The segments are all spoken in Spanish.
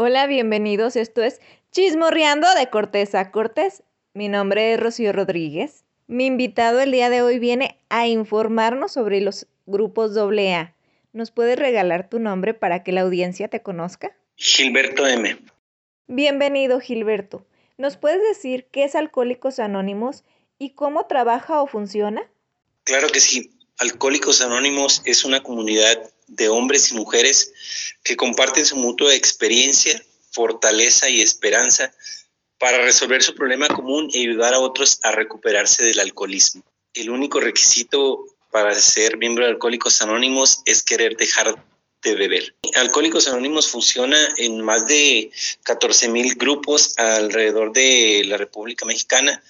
Hola, bienvenidos. Esto es Chismorreando de Cortés a Cortés. Mi nombre es Rocío Rodríguez. Mi invitado el día de hoy viene a informarnos sobre los grupos AA. ¿Nos puedes regalar tu nombre para que la audiencia te conozca? Gilberto M. Bienvenido, Gilberto. ¿Nos puedes decir qué es Alcohólicos Anónimos y cómo trabaja o funciona? Claro que sí. Alcohólicos Anónimos es una comunidad de hombres y mujeres que comparten su mutua experiencia, fortaleza y esperanza para resolver su problema común y ayudar a otros a recuperarse del alcoholismo. El único requisito para ser miembro de Alcohólicos Anónimos es querer dejar de beber. Alcohólicos Anónimos funciona en más de 14 mil grupos alrededor de la República Mexicana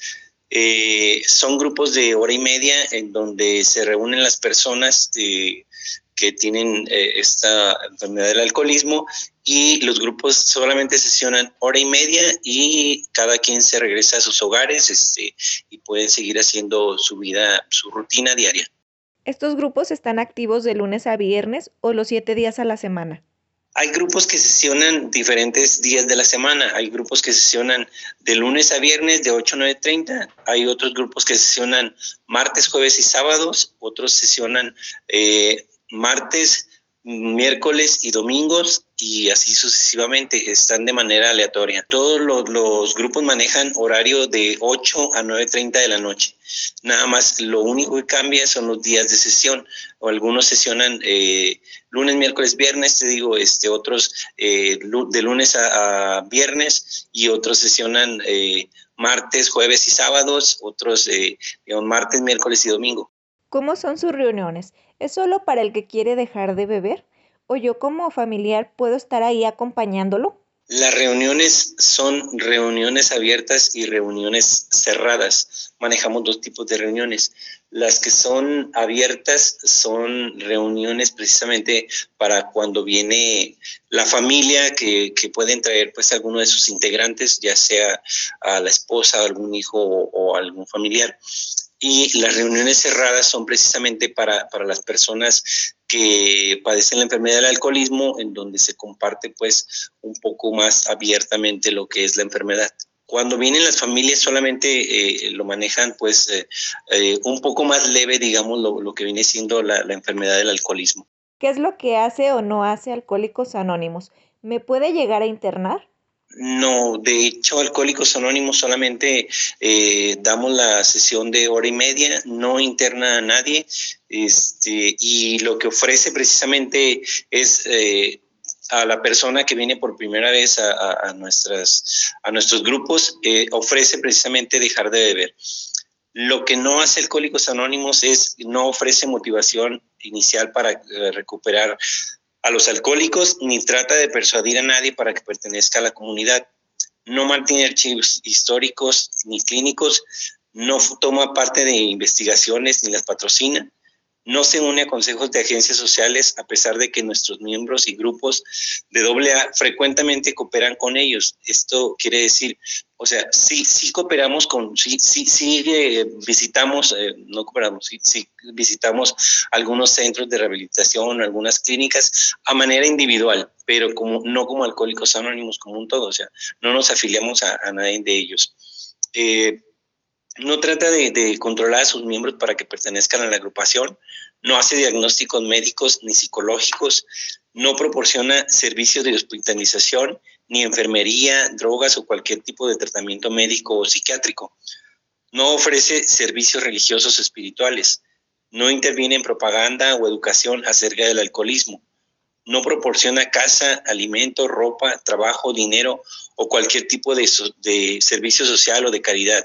eh, son grupos de hora y media en donde se reúnen las personas eh, que tienen eh, esta enfermedad del alcoholismo y los grupos solamente sesionan hora y media y cada quien se regresa a sus hogares este, y pueden seguir haciendo su vida, su rutina diaria. ¿Estos grupos están activos de lunes a viernes o los siete días a la semana? Hay grupos que sesionan diferentes días de la semana. Hay grupos que sesionan de lunes a viernes de 8 a 9.30. Hay otros grupos que sesionan martes, jueves y sábados. Otros sesionan eh, martes, miércoles y domingos y así sucesivamente, están de manera aleatoria. Todos los, grupos manejan horario de 8 a 9.30 de la noche. Nada más, lo único que cambia son los días de sesión. O algunos sesionan eh, lunes, miércoles, viernes, te digo, este, otros eh, de lunes a, viernes y otros sesionan eh, martes, jueves y sábados, otros martes, miércoles y domingo. ¿Cómo son sus reuniones? ¿Es solo para el que quiere dejar de beber? ¿O yo como familiar puedo estar ahí acompañándolo? Las reuniones son reuniones abiertas y reuniones cerradas. Manejamos dos tipos de reuniones. Las que son abiertas son reuniones precisamente para cuando viene la familia que, que pueden traer pues alguno de sus integrantes, ya sea a la esposa, algún hijo o, o algún familiar y las reuniones cerradas son precisamente para, las personas que padecen la enfermedad del alcoholismo, en donde se comparte pues un poco más abiertamente lo que es la enfermedad. Cuando vienen las familias solamente eh, lo manejan pues eh, eh, un poco más leve, digamos, lo, que viene siendo la, la enfermedad del alcoholismo. ¿Qué es lo que hace o no hace Alcohólicos Anónimos? ¿Me puede llegar a internar? No, de hecho, Alcohólicos Anónimos solamente eh, damos la sesión de hora y media, no interna a nadie, este, y lo que ofrece precisamente es eh, a la persona que viene por primera vez a, nuestras, a nuestros grupos, eh, ofrece precisamente dejar de beber. Lo que no hace Alcohólicos Anónimos es, no ofrece motivación inicial para recuperar a los alcohólicos ni trata de persuadir a nadie para que pertenezca a la comunidad. No mantiene archivos históricos ni clínicos, no toma parte de investigaciones ni las patrocina, no se une a consejos de agencias sociales a pesar de que nuestros miembros y grupos de AA frecuentemente cooperan con ellos. Esto quiere decir, o sea, sí, sí cooperamos con, sí, sí, sí eh, visitamos, eh, no cooperamos, sí, sí, visitamos algunos centros de rehabilitación, algunas clínicas a manera individual, pero como, no como alcohólicos anónimos, como un todo, o sea, no nos afiliamos a, nadie de ellos. Eh, no trata de, controlar a sus miembros para que pertenezcan a la agrupación, no hace diagnósticos médicos ni psicológicos, no proporciona servicios de hospitalización, ni enfermería, drogas o cualquier tipo de tratamiento médico o psiquiátrico. No ofrece servicios religiosos o espirituales. No interviene en propaganda o educación acerca del alcoholismo. No proporciona casa, alimento, ropa, trabajo, dinero o cualquier tipo de, de servicio social o de caridad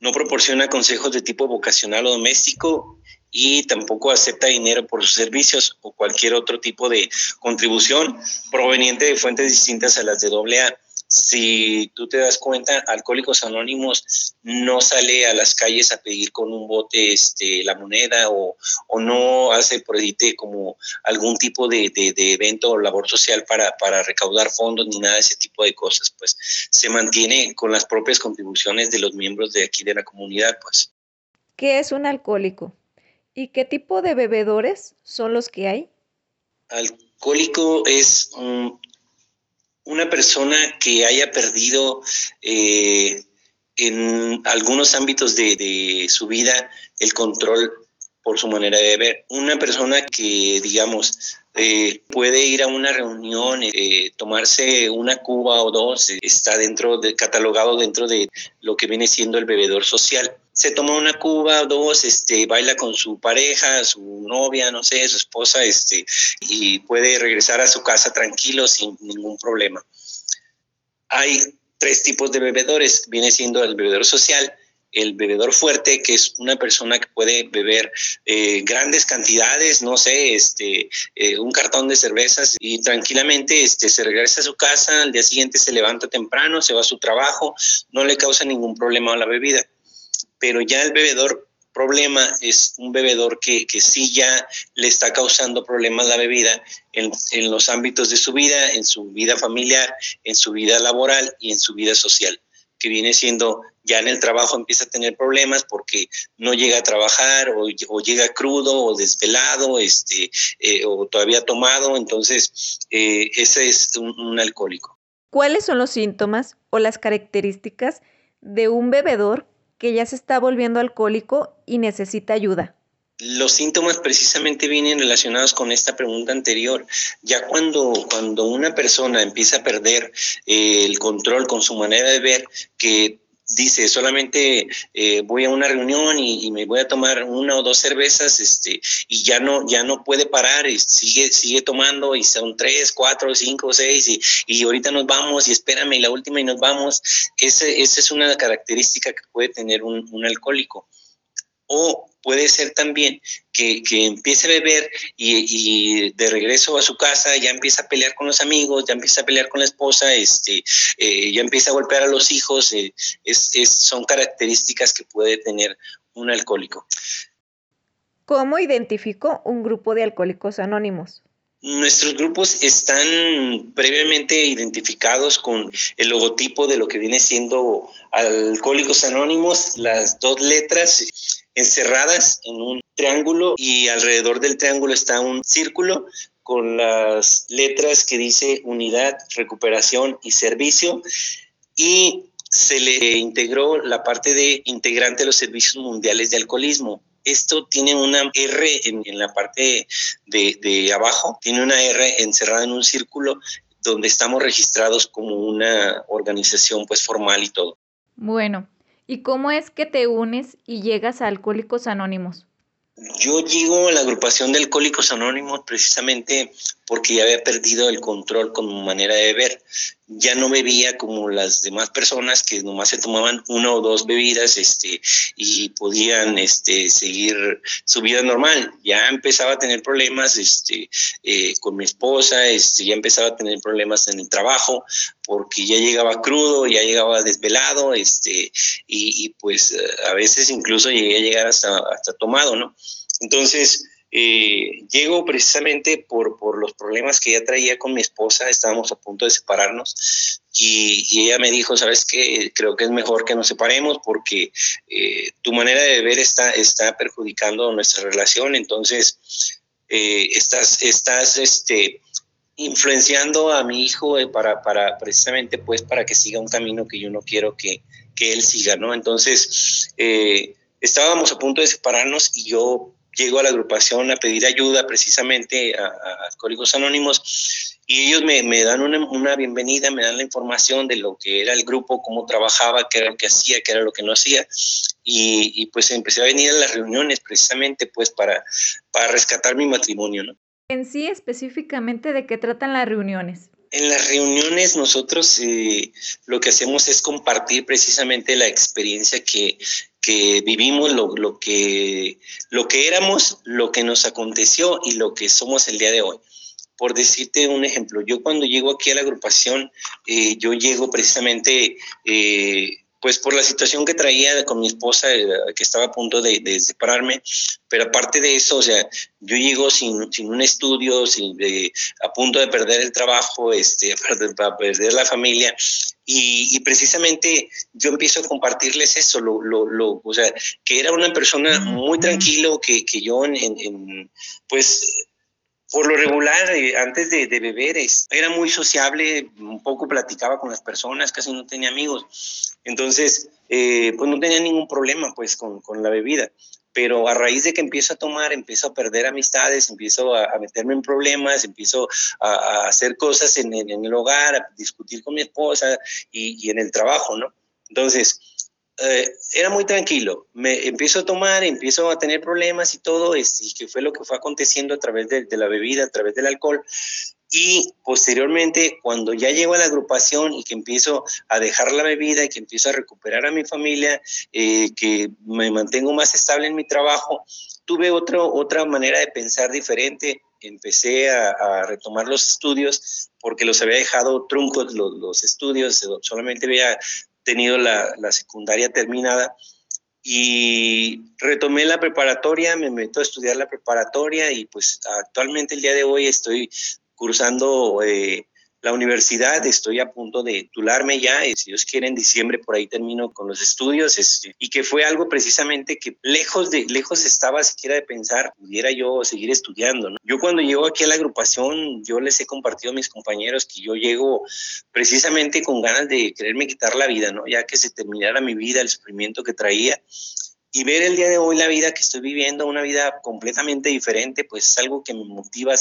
no proporciona consejos de tipo vocacional o doméstico y tampoco acepta dinero por sus servicios o cualquier otro tipo de contribución proveniente de fuentes distintas a las de AA si tú te das cuenta, Alcohólicos Anónimos no sale a las calles a pedir con un bote este, la moneda o, no hace por como algún tipo de, evento o labor social para, para, recaudar fondos ni nada de ese tipo de cosas, pues se mantiene con las propias contribuciones de los miembros de aquí de la comunidad, pues. ¿Qué es un alcohólico? ¿Y qué tipo de bebedores son los que hay? Alcohólico es un una persona que haya perdido eh, en algunos ámbitos de, su vida el control por su manera de ver. Una persona que, digamos, eh, puede ir a una reunión, eh, tomarse una cuba o dos, está dentro de, catalogado dentro de lo que viene siendo el bebedor social. Se toma una cuba o dos, este, baila con su pareja, su novia, no sé, su esposa, este, y puede regresar a su casa tranquilo sin ningún problema. Hay tres tipos de bebedores. Viene siendo el bebedor social, el bebedor fuerte, que es una persona que puede beber eh, grandes cantidades, no sé, este, eh, un cartón de cervezas y tranquilamente este, se regresa a su casa, al día siguiente se levanta temprano, se va a su trabajo, no le causa ningún problema a la bebida. Pero ya el bebedor problema es un bebedor que, que sí ya le está causando problemas la bebida en, en, los ámbitos de su vida, en su vida familiar, en su vida laboral y en su vida social, que viene siendo ya en el trabajo empieza a tener problemas porque no llega a trabajar o, llega crudo o desvelado este, eh, o todavía tomado, entonces eh, ese es un alcohólico. ¿Cuáles son los síntomas o las características de un bebedor que ya se está volviendo alcohólico y necesita ayuda? Los síntomas precisamente vienen relacionados con esta pregunta anterior. Ya cuando, cuando una persona empieza a perder eh, el control con su manera de ver, que dice solamente eh, voy a una reunión y, me voy a tomar una o dos cervezas este y ya no ya no puede parar y sigue sigue tomando y son tres cuatro cinco seis y, y ahorita nos vamos y espérame y la última y nos vamos ese, esa es una característica que puede tener un, un alcohólico o puede ser también que, empiece a beber y, de regreso a su casa ya empieza a pelear con los amigos, ya empieza a pelear con la esposa, este, eh, ya empieza a golpear a los hijos. Eh, es, son características que puede tener un alcohólico. ¿Cómo identifico un grupo de alcohólicos anónimos? Nuestros grupos están previamente identificados con el logotipo de lo que viene siendo Alcohólicos Anónimos, las dos letras encerradas en un triángulo y alrededor del triángulo está un círculo con las letras que dice unidad, recuperación y servicio y se le integró la parte de integrante de los servicios mundiales de alcoholismo. Esto tiene una R en, la parte de, de abajo, tiene una R encerrada en un círculo donde estamos registrados como una organización pues formal y todo. Bueno, ¿Y cómo es que te unes y llegas a Alcohólicos Anónimos? Yo llego a la agrupación de Alcohólicos Anónimos precisamente porque ya había perdido el control con mi manera de beber. Ya no bebía como las demás personas que nomás se tomaban una o dos bebidas este, y podían este, seguir su vida normal. Ya empezaba a tener problemas este, eh, con mi esposa, este, ya empezaba a tener problemas en el trabajo porque ya llegaba crudo, ya llegaba desvelado este, y, y pues a veces incluso llegué a llegar hasta, hasta tomado, ¿no? Entonces, eh, llego precisamente por, por, los problemas que ya traía con mi esposa, estábamos a punto de separarnos y, ella me dijo, sabes qué, creo que es mejor que nos separemos porque eh, tu manera de ver está, está perjudicando nuestra relación, entonces eh, estás, estás este, influenciando a mi hijo para, para precisamente pues para que siga un camino que yo no quiero que, que él siga, ¿no? Entonces, estábamos a punto de separarnos y yo llego a la agrupación a pedir ayuda precisamente a, Alcohólicos Anónimos y ellos me, me dan una, una, bienvenida, me dan la información de lo que era el grupo, cómo trabajaba, qué era lo que hacía, qué era lo que no hacía. Y, y pues empecé a venir a las reuniones precisamente pues para, para rescatar mi matrimonio. ¿no? En sí, específicamente, ¿de qué tratan las reuniones? En las reuniones nosotros eh, lo que hacemos es compartir precisamente la experiencia que, que vivimos, lo, lo, que, lo que éramos, lo que nos aconteció y lo que somos el día de hoy. Por decirte un ejemplo, yo cuando llego aquí a la agrupación, eh, yo llego precisamente eh, pues por la situación que traía con mi esposa, eh, que estaba a punto de, separarme, pero aparte de eso, o sea, yo llego sin, sin un estudio, sin, a punto de perder el trabajo, este, para, perder la familia, y, precisamente yo empiezo a compartirles eso, lo, lo, o sea, que era una persona muy tranquilo, que, que yo en, en, pues Por lo regular, eh, antes de, beber, era muy sociable, un poco platicaba con las personas, casi no tenía amigos. Entonces, eh, pues no tenía ningún problema pues con, con, la bebida. Pero a raíz de que empiezo a tomar, empiezo a perder amistades, empiezo a, meterme en problemas, empiezo a, hacer cosas en, en, el hogar, a discutir con mi esposa y, y en el trabajo, ¿no? Entonces, eh, era muy tranquilo. Me empiezo a tomar, empiezo a tener problemas y todo, y que fue lo que fue aconteciendo a través de, la bebida, a través del alcohol. Y posteriormente, cuando ya llego a la agrupación y que empiezo a dejar la bebida y que empiezo a recuperar a mi familia, eh, que me mantengo más estable en mi trabajo, tuve otro, otra manera de pensar diferente. Empecé a, retomar los estudios porque los había dejado truncos los, los estudios, solamente había tenido la, secundaria terminada y retomé la preparatoria, me meto a estudiar la preparatoria y pues actualmente el día de hoy estoy cursando eh, la universidad, estoy a punto de titularme ya, si Dios quiere en diciembre por ahí termino con los estudios, este, y que fue algo precisamente que lejos de, lejos estaba siquiera de pensar, pudiera yo seguir estudiando. Yo cuando llego aquí a la agrupación, yo les he compartido a mis compañeros que yo llego precisamente con ganas de quererme quitar la vida, ¿no? Ya que se terminara mi vida, el sufrimiento que traía, y ver el día de hoy la vida que estoy viviendo, una vida completamente diferente, pues es algo que me motiva a,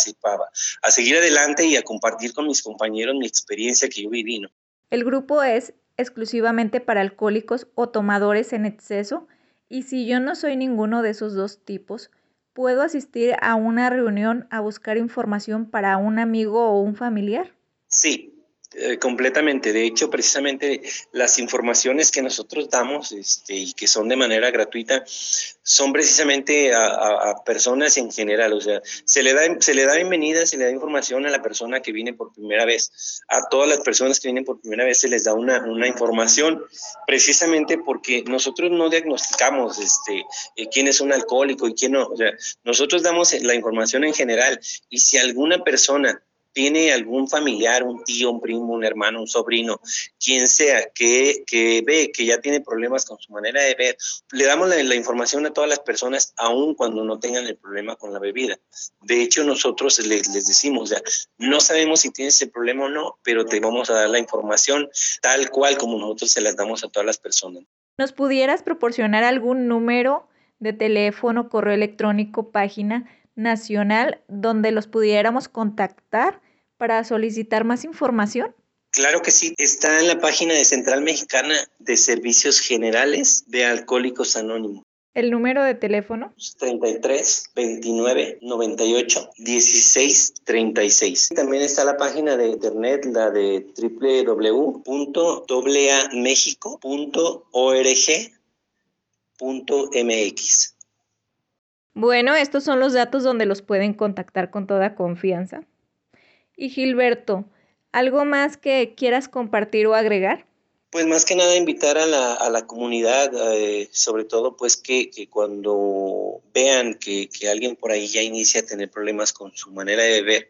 seguir adelante y a compartir con mis compañeros mi experiencia que yo viví. ¿no? El grupo es exclusivamente para alcohólicos o tomadores en exceso y si yo no soy ninguno de esos dos tipos, ¿puedo asistir a una reunión a buscar información para un amigo o un familiar? Sí, eh, completamente. De hecho, precisamente las informaciones que nosotros damos este, y que son de manera gratuita son precisamente a, personas en general. O sea, se le, da, se le da bienvenida, se le da información a la persona que viene por primera vez. A todas las personas que vienen por primera vez se les da una, una información precisamente porque nosotros no diagnosticamos este, eh, quién es un alcohólico y quién no. O sea, nosotros damos la información en general y si alguna persona tiene algún familiar, un tío, un primo, un hermano, un sobrino, quien sea, que, que ve que ya tiene problemas con su manera de ver, le damos la, información a todas las personas, aun cuando no tengan el problema con la bebida. De hecho, nosotros les, les decimos, ya, no sabemos si tienes ese problema o no, pero te vamos a dar la información tal cual como nosotros se las damos a todas las personas. ¿Nos pudieras proporcionar algún número de teléfono, correo electrónico, página nacional donde los pudiéramos contactar para solicitar más información? Claro que sí, está en la página de Central Mexicana de Servicios Generales de Alcohólicos Anónimos. ¿El número de teléfono? 33 29 98 16 36. También está la página de internet, la de www.amexico.org.mx. Bueno, estos son los datos donde los pueden contactar con toda confianza. Y Gilberto, ¿algo más que quieras compartir o agregar? Pues más que nada invitar a la, a la comunidad, eh, sobre todo pues que, que cuando vean que, que, alguien por ahí ya inicia a tener problemas con su manera de ver,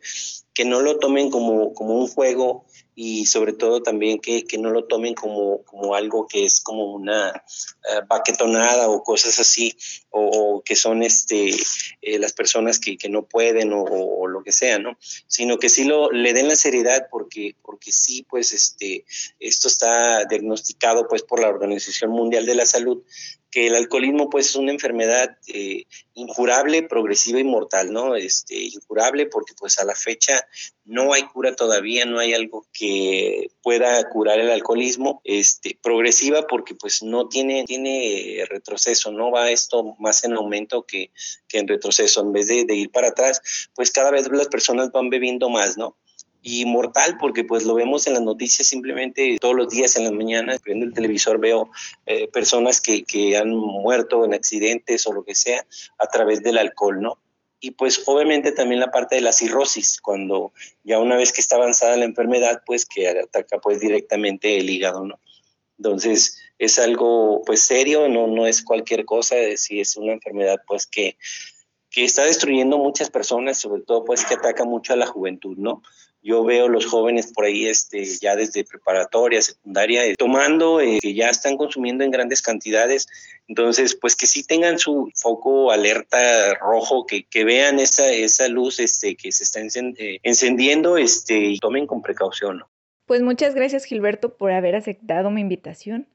que no lo tomen como, como un juego y sobre todo también que, que no lo tomen como, como, algo que es como una uh, o cosas así, o, que son este, eh, las personas que, que no pueden o, o, lo que sea, ¿no? Sino que sí lo, le den la seriedad porque, porque sí, pues este, esto está diagnosticado pues por la Organización Mundial de la Salud que el alcoholismo pues es una enfermedad eh, incurable, progresiva y mortal, ¿no? Este, incurable porque pues a la fecha no hay cura todavía, no hay algo que pueda curar el alcoholismo, este, progresiva porque pues no tiene, tiene retroceso, no va esto más en aumento que, que en retroceso, en vez de, de ir para atrás, pues cada vez las personas van bebiendo más, ¿no? Y mortal porque pues lo vemos en las noticias simplemente todos los días en las mañanas, prendo el televisor, veo eh, personas que, que han muerto en accidentes o lo que sea a través del alcohol, ¿no? Y pues obviamente también la parte de la cirrosis, cuando ya una vez que está avanzada la enfermedad, pues que ataca pues directamente el hígado, ¿no? Entonces es algo pues serio, no, no es cualquier cosa, si es una enfermedad pues que, que está destruyendo muchas personas, sobre todo pues que ataca mucho a la juventud, ¿no? Yo veo los jóvenes por ahí este, ya desde preparatoria, secundaria, eh, tomando, eh, que ya están consumiendo en grandes cantidades. Entonces, pues que sí tengan su foco alerta rojo, que, que vean esa, esa luz este, que se está eh, encendiendo este, y tomen con precaución. Pues muchas gracias Gilberto por haber aceptado mi invitación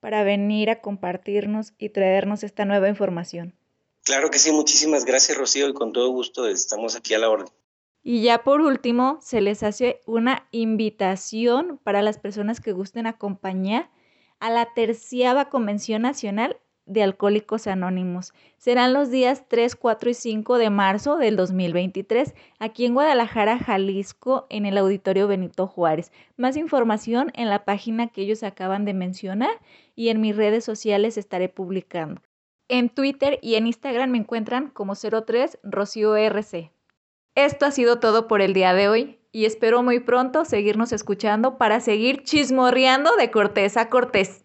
para venir a compartirnos y traernos esta nueva información. Claro que sí, muchísimas gracias Rocío y con todo gusto estamos aquí a la orden. Y ya por último, se les hace una invitación para las personas que gusten acompañar a la terciava Convención Nacional de Alcohólicos Anónimos. Serán los días 3, 4 y 5 de marzo del 2023 aquí en Guadalajara, Jalisco, en el Auditorio Benito Juárez. Más información en la página que ellos acaban de mencionar y en mis redes sociales estaré publicando. En Twitter y en Instagram me encuentran como 03 Rocío RC. Esto ha sido todo por el día de hoy y espero muy pronto seguirnos escuchando para seguir chismorreando de cortés a cortés.